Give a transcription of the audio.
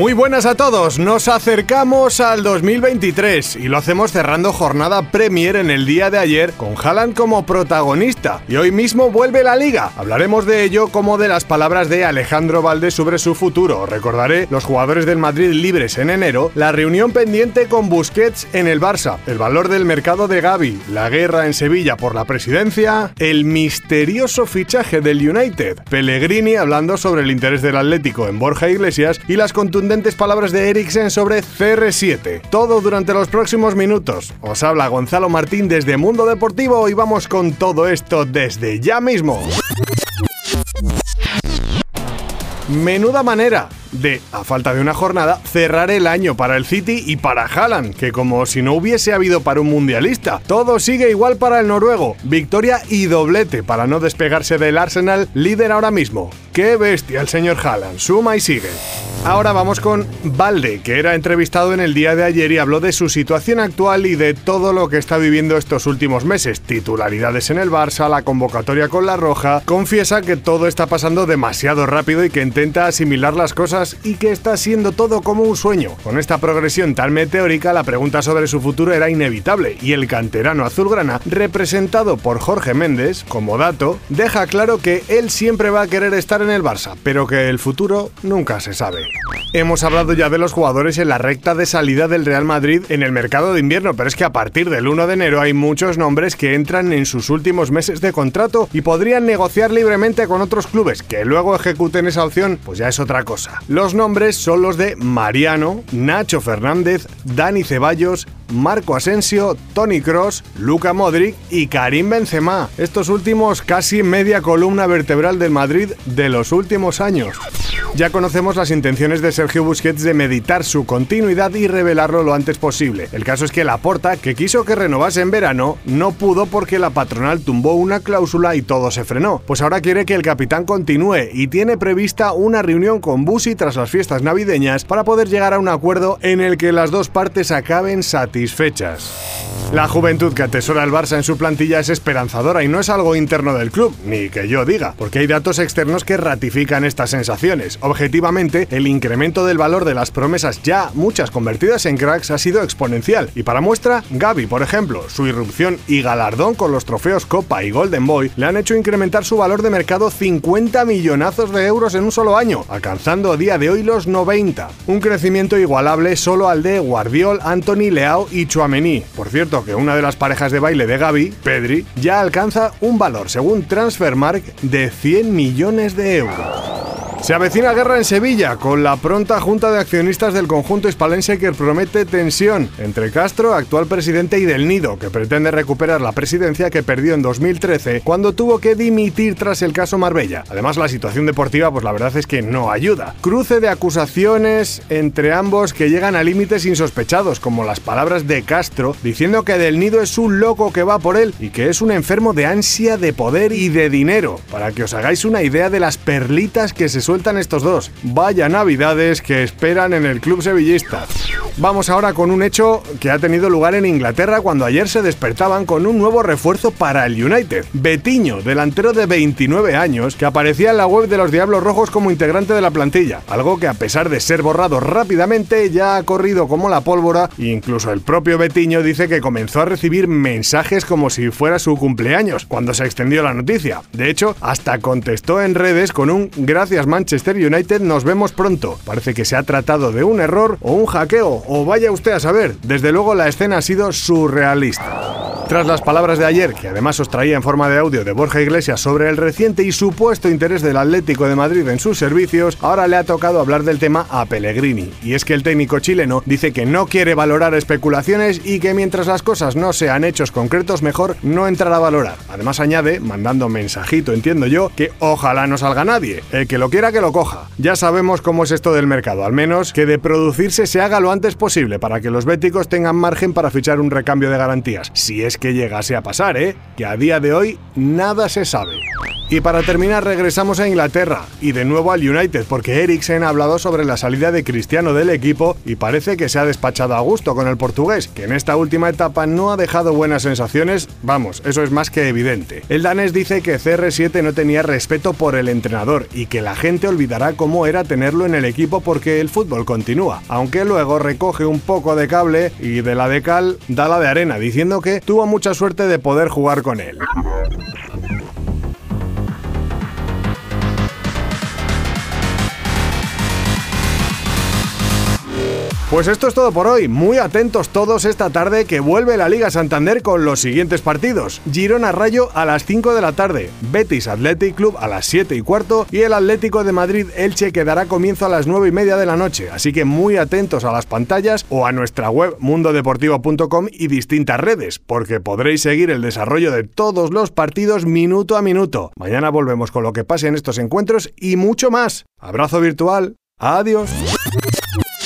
Muy buenas a todos, nos acercamos al 2023 y lo hacemos cerrando jornada Premier en el día de ayer con Haaland como protagonista y hoy mismo vuelve la liga. Hablaremos de ello como de las palabras de Alejandro Valdés sobre su futuro. Recordaré los jugadores del Madrid libres en enero, la reunión pendiente con Busquets en el Barça, el valor del mercado de Gaby, la guerra en Sevilla por la presidencia, el misterioso fichaje del United, Pellegrini hablando sobre el interés del Atlético en Borja Iglesias y las palabras de Eriksen sobre CR7. Todo durante los próximos minutos. Os habla Gonzalo Martín desde Mundo Deportivo y vamos con todo esto desde ya mismo. Menuda manera de, a falta de una jornada, cerrar el año para el City y para Haaland, que como si no hubiese habido para un mundialista. Todo sigue igual para el noruego. Victoria y doblete para no despegarse del Arsenal, líder ahora mismo. ¡Qué bestia el señor Haaland! Suma y sigue. Ahora vamos con Valde, que era entrevistado en el día de ayer y habló de su situación actual y de todo lo que está viviendo estos últimos meses. Titularidades en el Barça, la convocatoria con la Roja. Confiesa que todo está pasando demasiado rápido y que intenta asimilar las cosas y que está siendo todo como un sueño. Con esta progresión tan meteórica, la pregunta sobre su futuro era inevitable y el canterano azulgrana, representado por Jorge Méndez, como dato, deja claro que él siempre va a querer estar en el Barça, pero que el futuro nunca se sabe. Hemos hablado ya de los jugadores en la recta de salida del Real Madrid en el mercado de invierno, pero es que a partir del 1 de enero hay muchos nombres que entran en sus últimos meses de contrato y podrían negociar libremente con otros clubes. Que luego ejecuten esa opción, pues ya es otra cosa. Los nombres son los de Mariano, Nacho Fernández, Dani Ceballos, Marco Asensio, Tony Cross, Luca Modric y Karim Benzema. Estos últimos casi media columna vertebral del Madrid de los últimos años. Ya conocemos las intenciones de Sergio Busquets de meditar su continuidad y revelarlo lo antes posible. El caso es que Laporta, que quiso que renovase en verano, no pudo porque la patronal tumbó una cláusula y todo se frenó. Pues ahora quiere que el capitán continúe y tiene prevista una reunión con Busi tras las fiestas navideñas para poder llegar a un acuerdo en el que las dos partes acaben satisfechas. La juventud que atesora el Barça en su plantilla es esperanzadora y no es algo interno del club, ni que yo diga, porque hay datos externos que ratifican estas sensaciones. Objetivamente, el incremento del valor de las promesas ya muchas convertidas en cracks ha sido exponencial. Y para muestra, Gaby, por ejemplo, su irrupción y galardón con los trofeos Copa y Golden Boy le han hecho incrementar su valor de mercado 50 millonazos de euros en un solo año, alcanzando a día de hoy los 90. Un crecimiento igualable solo al de Guardiol, Anthony Leao y Chouameni. Por cierto, que una de las parejas de baile de Gaby, Pedri, ya alcanza un valor, según Transfermark, de 100 millones de euros. Se avecina guerra en Sevilla con la pronta junta de accionistas del conjunto hispalense que promete tensión entre Castro, actual presidente, y Del Nido, que pretende recuperar la presidencia que perdió en 2013 cuando tuvo que dimitir tras el caso Marbella. Además, la situación deportiva, pues la verdad es que no ayuda. Cruce de acusaciones entre ambos que llegan a límites insospechados, como las palabras de Castro diciendo que Del Nido es un loco que va por él y que es un enfermo de ansia de poder y de dinero. Para que os hagáis una idea de las perlitas que se sueltan estos dos. Vaya navidades que esperan en el club sevillista. Vamos ahora con un hecho que ha tenido lugar en Inglaterra cuando ayer se despertaban con un nuevo refuerzo para el United. Betiño, delantero de 29 años, que aparecía en la web de los Diablos Rojos como integrante de la plantilla. Algo que a pesar de ser borrado rápidamente ya ha corrido como la pólvora e incluso el propio Betiño dice que comenzó a recibir mensajes como si fuera su cumpleaños cuando se extendió la noticia. De hecho, hasta contestó en redes con un gracias man Manchester United nos vemos pronto. Parece que se ha tratado de un error o un hackeo, o vaya usted a saber. Desde luego la escena ha sido surrealista. Tras las palabras de ayer, que además os traía en forma de audio de Borja Iglesias sobre el reciente y supuesto interés del Atlético de Madrid en sus servicios, ahora le ha tocado hablar del tema a Pellegrini. Y es que el técnico chileno dice que no quiere valorar especulaciones y que mientras las cosas no sean hechos concretos, mejor no entrar a valorar. Además añade, mandando mensajito entiendo yo, que ojalá no salga nadie. El que lo quiera que lo coja. Ya sabemos cómo es esto del mercado, al menos que de producirse se haga lo antes posible para que los béticos tengan margen para fichar un recambio de garantías. Si es que llegase a pasar, ¿eh? Que a día de hoy nada se sabe. Y para terminar regresamos a Inglaterra y de nuevo al United porque Eriksen ha hablado sobre la salida de Cristiano del equipo y parece que se ha despachado a gusto con el portugués, que en esta última etapa no ha dejado buenas sensaciones, vamos, eso es más que evidente. El danés dice que CR7 no tenía respeto por el entrenador y que la olvidará cómo era tenerlo en el equipo porque el fútbol continúa, aunque luego recoge un poco de cable y de la de cal da la de arena diciendo que tuvo mucha suerte de poder jugar con él. Pues esto es todo por hoy. Muy atentos todos esta tarde que vuelve la Liga Santander con los siguientes partidos. Girona Rayo a las 5 de la tarde, Betis Athletic Club a las 7 y cuarto y el Atlético de Madrid Elche que dará comienzo a las 9 y media de la noche. Así que muy atentos a las pantallas o a nuestra web mundodeportivo.com y distintas redes, porque podréis seguir el desarrollo de todos los partidos minuto a minuto. Mañana volvemos con lo que pase en estos encuentros y mucho más. Abrazo virtual. Adiós.